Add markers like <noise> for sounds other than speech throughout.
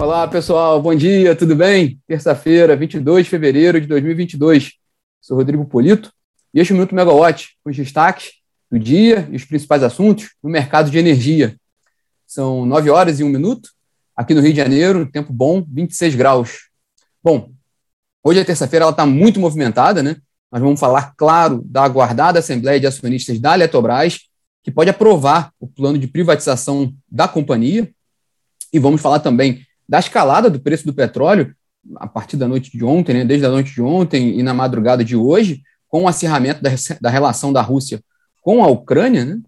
Olá, pessoal. Bom dia, tudo bem? Terça-feira, 22 de fevereiro de 2022. Sou Rodrigo Polito e este é o Minuto Megawatt, com os destaques do dia e os principais assuntos no mercado de energia. São 9 horas e 1 minuto, aqui no Rio de Janeiro, tempo bom, 26 graus. Bom, hoje é terça-feira, ela está muito movimentada, né? Nós vamos falar, claro, da aguardada Assembleia de Acionistas da Eletrobras, que pode aprovar o plano de privatização da companhia. E vamos falar também da escalada do preço do petróleo a partir da noite de ontem, né, desde a noite de ontem e na madrugada de hoje, com o acirramento da, da relação da Rússia com a Ucrânia, né?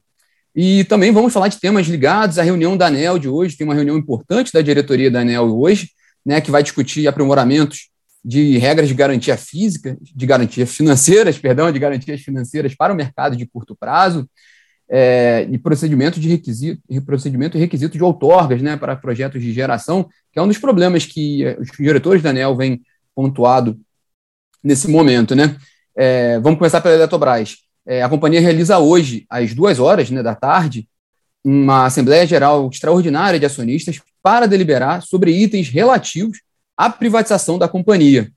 E também vamos falar de temas ligados à reunião da ANEL de hoje. Tem uma reunião importante da diretoria da ANEL hoje, né, que vai discutir aprimoramentos de regras de garantia física, de garantias financeiras, <laughs> perdão, de garantias financeiras para o mercado de curto prazo, é, e procedimento de requisito, procedimento e requisito de outorgas né, para projetos de geração, que é um dos problemas que eh, os diretores da ANEL vêm pontuado nesse momento. Né? É, vamos começar pela Eletrobras. É, a companhia realiza hoje, às duas horas né, da tarde, uma Assembleia Geral Extraordinária de Acionistas para deliberar sobre itens relativos à privatização da companhia.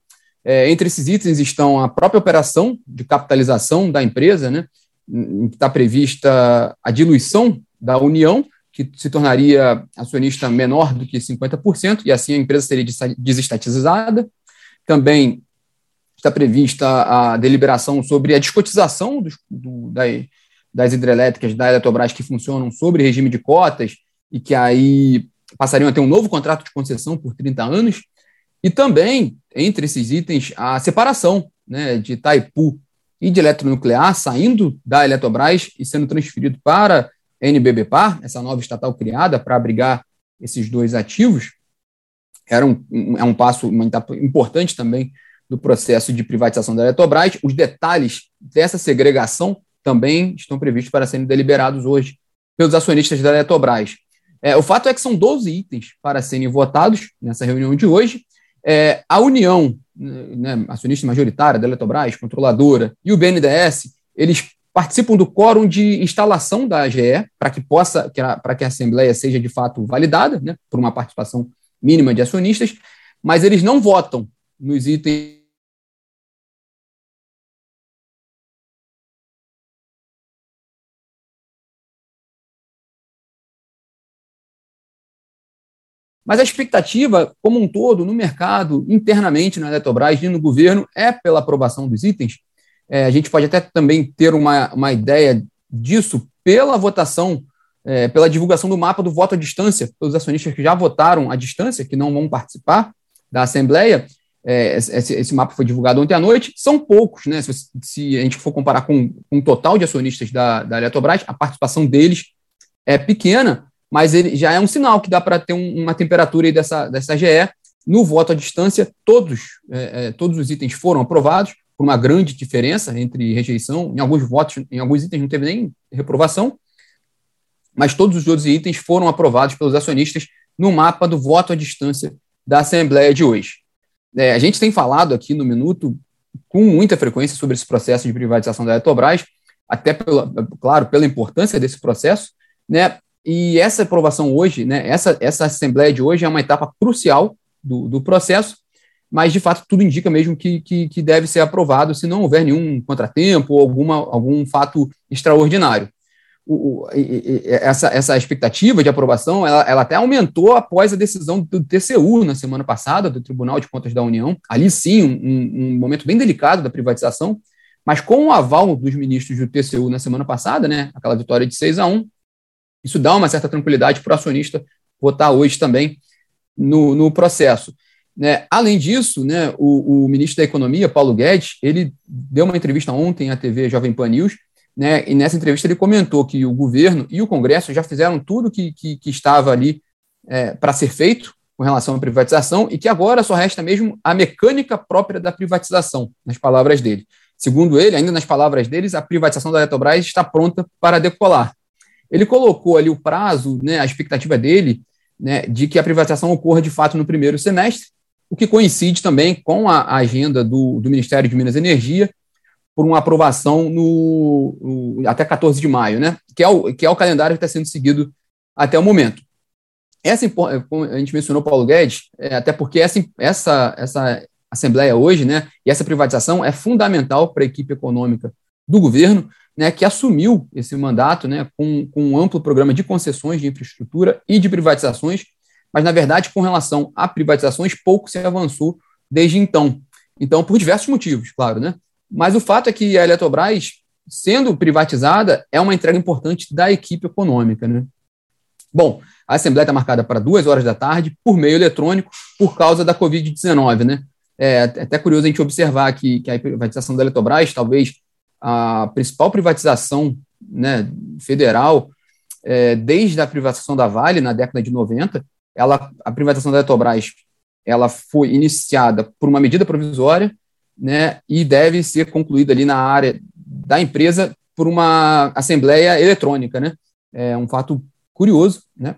É, entre esses itens estão a própria operação de capitalização da empresa, né, que está prevista a diluição da União, que se tornaria acionista menor do que 50%, e assim a empresa seria desestatizada. Também está prevista a deliberação sobre a descotização dos, do, das hidrelétricas da Eletrobras que funcionam sobre regime de cotas e que aí passariam a ter um novo contrato de concessão por 30 anos. E também, entre esses itens, a separação né, de Itaipu e de eletronuclear saindo da Eletrobras e sendo transferido para NBBPAR, essa nova estatal criada para abrigar esses dois ativos, era um, um, é um passo, importante também do processo de privatização da Eletrobras. Os detalhes dessa segregação também estão previstos para serem deliberados hoje pelos acionistas da Eletrobras. É, o fato é que são 12 itens para serem votados nessa reunião de hoje. É, a União né, acionista majoritária da Eletrobras, controladora, e o BNDES, eles participam do quórum de instalação da AGE para que possa, para que a Assembleia seja de fato validada, né, por uma participação mínima de acionistas, mas eles não votam nos itens Mas a expectativa, como um todo, no mercado, internamente na Eletrobras e no governo, é pela aprovação dos itens. É, a gente pode até também ter uma, uma ideia disso pela votação, é, pela divulgação do mapa do voto à distância, pelos acionistas que já votaram à distância, que não vão participar da Assembleia. É, esse, esse, mapa foi divulgado ontem à noite. São poucos, né? Se, se a gente for comparar com, com o total de acionistas da, da Eletrobras, a participação deles é pequena, mas ele já é um sinal que dá para ter um, uma temperatura aí dessa, dessa GE. No voto à distância, todos, é, é, todos os itens foram aprovados, por uma grande diferença entre rejeição. Em alguns votos, em alguns itens não teve nem reprovação, mas todos os outros itens foram aprovados pelos acionistas no mapa do voto à distância da Assembleia de hoje. É, a gente tem falado aqui no Minuto com muita frequência sobre esse processo de privatização da Eletrobras, até, pela, claro, pela importância desse processo, né? E essa aprovação hoje, né, essa, essa Assembleia de hoje é uma etapa crucial do, do processo, mas de fato tudo indica mesmo que, que, que, deve ser aprovado se não houver nenhum contratempo ou alguma, algum fato extraordinário. O, o, essa, essa expectativa de aprovação ela, ela até aumentou após a decisão do TCU na semana passada, do Tribunal de Contas da União. Ali sim, um, um momento bem delicado da privatização, mas com o aval dos ministros do TCU na semana passada, né, aquela vitória de 6 a 1, isso dá uma certa tranquilidade para o acionista votar hoje também no, no processo. Né? Além disso, né, o, o, ministro da Economia, Paulo Guedes, ele deu uma entrevista ontem à TV Jovem Pan News, né, e nessa entrevista ele comentou que o governo e o Congresso já fizeram tudo que, que, que estava ali é, para ser feito com relação à privatização e que agora só resta mesmo a mecânica própria da privatização, nas palavras dele. Segundo ele, ainda nas palavras deles, a privatização da Eletrobras está pronta para decolar. Ele colocou ali o prazo, né, a expectativa dele, né, de que a privatização ocorra de fato no primeiro semestre, o que coincide também com a agenda do, do Ministério de Minas e Energia por uma aprovação no, no, até 14 de maio, né, que é, o, que é o calendário que está sendo seguido até o momento. essa, a gente mencionou Paulo Guedes, é, até porque essa, essa, essa Assembleia hoje, né, e essa privatização é fundamental para a equipe econômica do governo, né, que assumiu esse mandato né, com, com um amplo programa de concessões de infraestrutura e de privatizações, mas, na verdade, com relação a privatizações, pouco se avançou desde então. Então, por diversos motivos, claro, né? Mas o fato é que a Eletrobras, sendo privatizada, é uma entrega importante da equipe econômica, né? Bom, a Assembleia está marcada para duas horas da tarde, por meio eletrônico, por causa da Covid-19, né? É até curioso a gente observar que, que a privatização da Eletrobras, talvez a principal privatização né, federal, é, desde a privatização da Vale, na década de 90, ela, a privatização da Eletrobras ela foi iniciada por uma medida provisória né, e deve ser concluída ali na área da empresa por uma assembleia eletrônica. Né? É um fato curioso, né?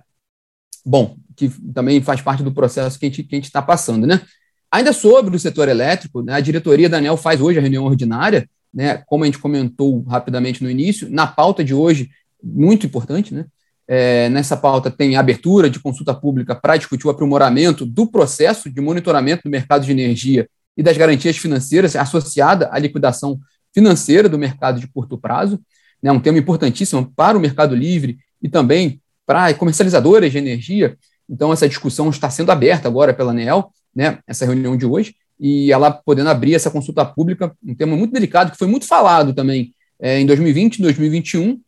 Bom, que também faz parte do processo que a gente está passando, né? Ainda sobre o setor elétrico, né, a diretoria da ANEL faz hoje a reunião ordinária, né, como a gente comentou rapidamente no início, na pauta de hoje, muito importante, né, é, nessa pauta tem abertura de consulta pública para discutir o aprimoramento do processo de monitoramento do mercado de energia e das garantias financeiras associada à liquidação financeira do mercado de curto prazo, né, um tema importantíssimo para o mercado livre e também para comercializadoras de energia. Então, essa discussão está sendo aberta agora pela ANEEL, né, essa reunião de hoje, e ela podendo abrir essa consulta pública, um tema muito delicado, que foi muito falado também é, em 2020 e 2021,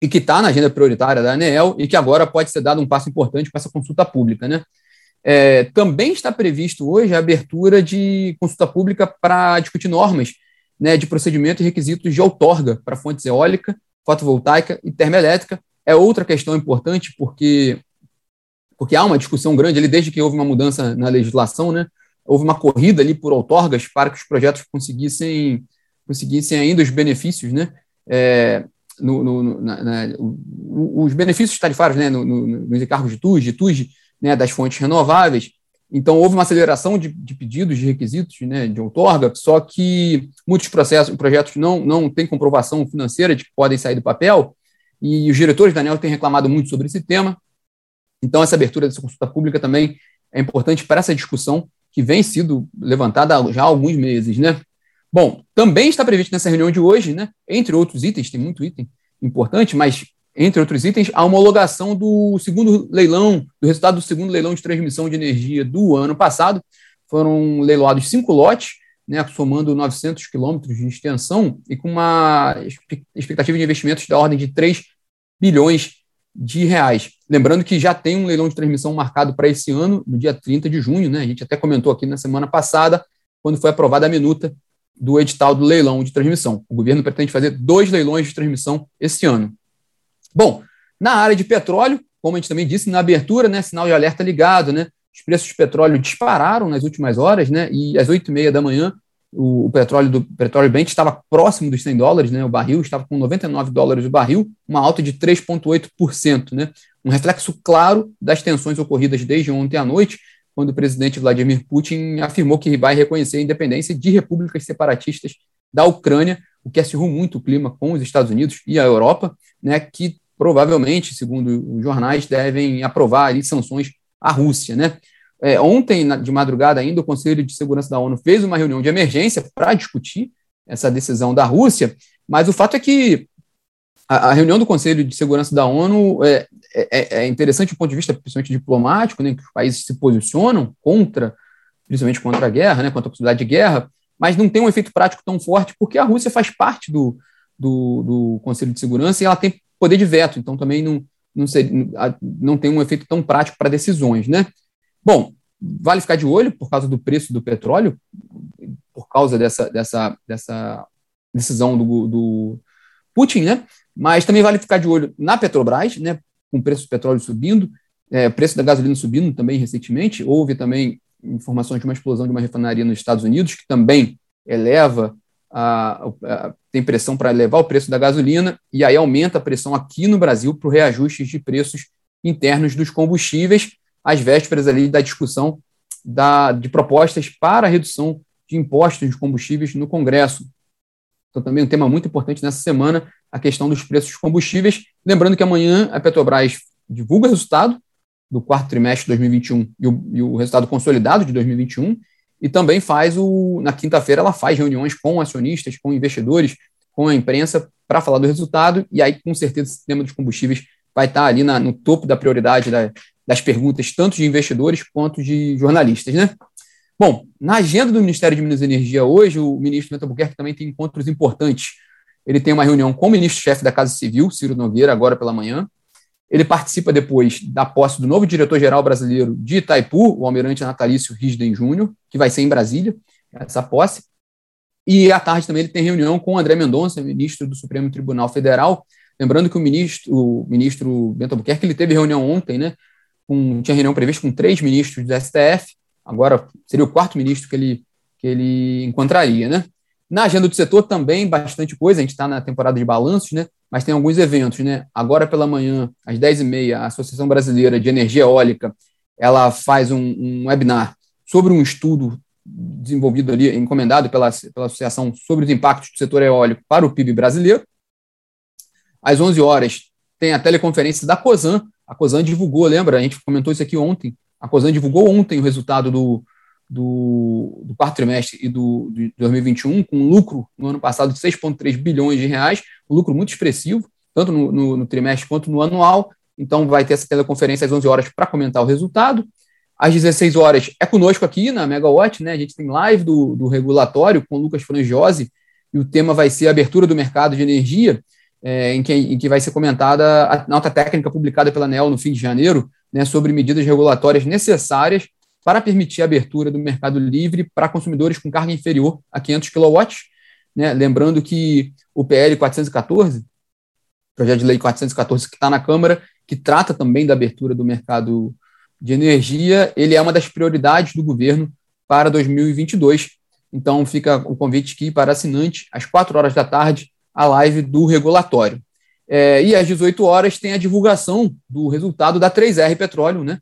e que está na agenda prioritária da ANEEL e que agora pode ser dado um passo importante para essa consulta pública. Né? É, também está previsto hoje a abertura de consulta pública para discutir normas né, de procedimento e requisitos de outorga para fontes eólica, fotovoltaica e termoelétrica. É outra questão importante porque, porque há uma discussão grande ali desde que houve uma mudança na legislação, né? houve uma corrida ali por outorgas para que os projetos conseguissem, conseguissem ainda os benefícios, né? É, no, no, na, na, os benefícios tarifários né, no, nos encargos de TUS, de TUS, né, das fontes renováveis. Então, houve uma aceleração de, de pedidos, de requisitos né, de outorga, só que muitos processos, projetos não, não têm comprovação financeira de que podem sair do papel, e os diretores da ANEL têm reclamado muito sobre esse tema. Então, essa abertura dessa consulta pública também é importante para essa discussão que vem sido levantada já há alguns meses, né? Bom, também está previsto nessa reunião de hoje, né, entre outros itens, tem muito item importante, mas entre outros itens, a homologação do segundo leilão, do resultado do segundo leilão de transmissão de energia do ano passado. Foram leiloados cinco lotes, né, somando 900 quilômetros de extensão e com uma expectativa de investimentos da ordem de 3 bilhões de reais. Lembrando que já tem um leilão de transmissão marcado para esse ano, no dia 30 de junho, né? A gente até comentou aqui na semana passada, quando foi aprovada a minuta do edital do leilão de transmissão. O governo pretende fazer dois leilões de transmissão esse ano. Bom, na área de petróleo, como a gente também disse na abertura, né, sinal de alerta ligado, né, os preços de petróleo dispararam nas últimas horas, né, e às oito e meia da manhã o, o, petróleo do petróleo Brent estava próximo dos 100 dólares, né, o barril estava com 99 dólares o barril, uma alta de 3,8%, né, um reflexo claro das tensões ocorridas desde ontem à noite, quando o presidente Vladimir Putin afirmou que vai reconhecer a independência de repúblicas separatistas da Ucrânia, o que acirrou muito o clima com os Estados Unidos e a Europa, né, que provavelmente, segundo os jornais, devem aprovar ali, sanções à Rússia. Né? É, ontem, de madrugada ainda, o Conselho de Segurança da ONU fez uma reunião de emergência para discutir essa decisão da Rússia, mas o fato é que a, reunião do Conselho de Segurança da ONU é, é, é, é, interessante do ponto de vista, principalmente diplomático, né, que os países se posicionam contra, principalmente contra a guerra, né, contra a possibilidade de guerra, mas não tem um efeito prático tão forte, porque a Rússia faz parte do, do, do Conselho de Segurança e ela tem poder de veto, então também não, não, não tem um efeito tão prático para decisões. Né? Bom, vale ficar de olho por causa do preço do petróleo, por causa dessa, dessa, dessa decisão do, do Putin, né? Mas também vale ficar de olho na Petrobras, né? com o preço do petróleo subindo, é, preço da gasolina subindo também recentemente. Houve também informações de uma explosão de uma refinaria nos Estados Unidos, que também eleva a, a tem pressão para elevar o preço da gasolina, e aí aumenta a pressão aqui no Brasil para o reajuste de preços internos dos combustíveis, às vésperas ali da discussão da, de propostas para a redução de impostos de combustíveis no Congresso. Então, também um tema muito importante nessa semana, a questão dos preços dos combustíveis. Lembrando que amanhã a Petrobras divulga o resultado do quarto trimestre de 2021 e o, e o resultado consolidado de 2021, e também faz o. Na quinta-feira, ela faz reuniões com acionistas, com investidores, com a imprensa, para falar do resultado, e aí, com certeza, esse tema dos combustíveis vai estar ali na, no topo da prioridade da, das perguntas, tanto de investidores quanto de jornalistas, né? Bom, na agenda do Ministério de Minas e Energia hoje, o ministro Bento Albuquerque também tem encontros importantes. Ele tem uma reunião com o ministro-chefe da Casa Civil, Ciro Nogueira, agora pela manhã. Ele participa depois da posse do novo diretor-geral brasileiro de Itaipu, o almirante Natalício Risden Júnior, que vai ser em Brasília, essa posse. E à tarde também ele tem reunião com André Mendonça, ministro do Supremo Tribunal Federal. Lembrando que o ministro, o ministro Bento Albuquerque ele teve reunião ontem, né? Com, tinha reunião prevista com três ministros do STF, Agora seria o quarto ministro que ele, que ele encontraria, né? Na agenda do setor também bastante coisa, a gente está na temporada de balanços, né? Mas tem alguns eventos, né? Agora pela manhã, às 10h30, a Associação Brasileira de Energia Eólica ela faz um, um webinar sobre um estudo desenvolvido ali, encomendado pela, pela associação sobre os impactos do setor eólico para o PIB brasileiro. Às 11 horas tem a teleconferência da COSAN. A COSAN divulgou, lembra? A gente comentou isso aqui ontem, a COSAN divulgou ontem o resultado do, do, do quarto trimestre e do, de 2021, com um lucro no ano passado de 6,3 bilhões de reais, um lucro muito expressivo, tanto no, no, no, trimestre quanto no anual. Então, vai ter essa teleconferência às 11 horas para comentar o resultado. Às 16 horas é conosco aqui na Megawatt, né? A gente tem live do, do regulatório com o Lucas Frangiosi, e o tema vai ser a abertura do mercado de energia, é, em, que, em que vai ser comentada a nota técnica publicada pela ANEL no fim de janeiro, né, sobre medidas regulatórias necessárias para permitir a abertura do mercado livre para consumidores com carga inferior a 500 kW. Né? Lembrando que o PL 414, projeto de lei 414 que está na Câmara, que trata também da abertura do mercado de energia, ele é uma das prioridades do governo para 2022. Então fica o convite aqui para assinante, às 4 horas da tarde, a live do regulatório. É, e às 18 horas tem a divulgação do resultado da 3R Petróleo, né?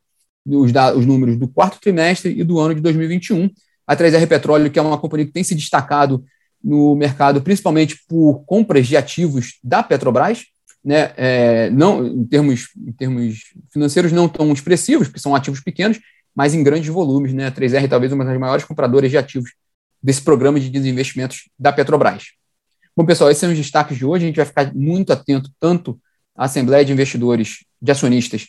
Os, os números do quarto trimestre e do ano de 2021. A 3R Petróleo, que é uma companhia que tem se destacado no mercado, principalmente por compras de ativos da Petrobras, né? É, não, em, termos, em termos financeiros, não tão expressivos, porque são ativos pequenos, mas em grandes volumes. Né? A 3R talvez uma das maiores compradoras de ativos desse programa de desinvestimentos da Petrobras. Bom, pessoal, esses são os destaques de hoje. A gente vai ficar muito atento tanto à Assembleia de Investidores, de Acionistas,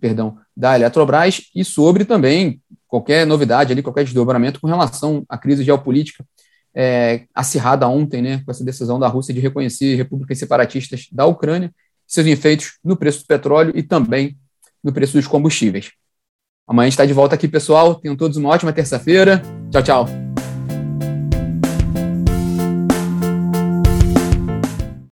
perdão, da Eletrobras e sobre também qualquer novidade ali, qualquer desdobramento com relação à crise geopolítica é, acirrada ontem, né, com essa decisão da Rússia de reconhecer repúblicas separatistas da Ucrânia, seus efeitos no preço do petróleo e também no preço dos combustíveis. Amanhã a gente está de volta aqui, pessoal. Tenham todos uma ótima terça-feira. Tchau, tchau.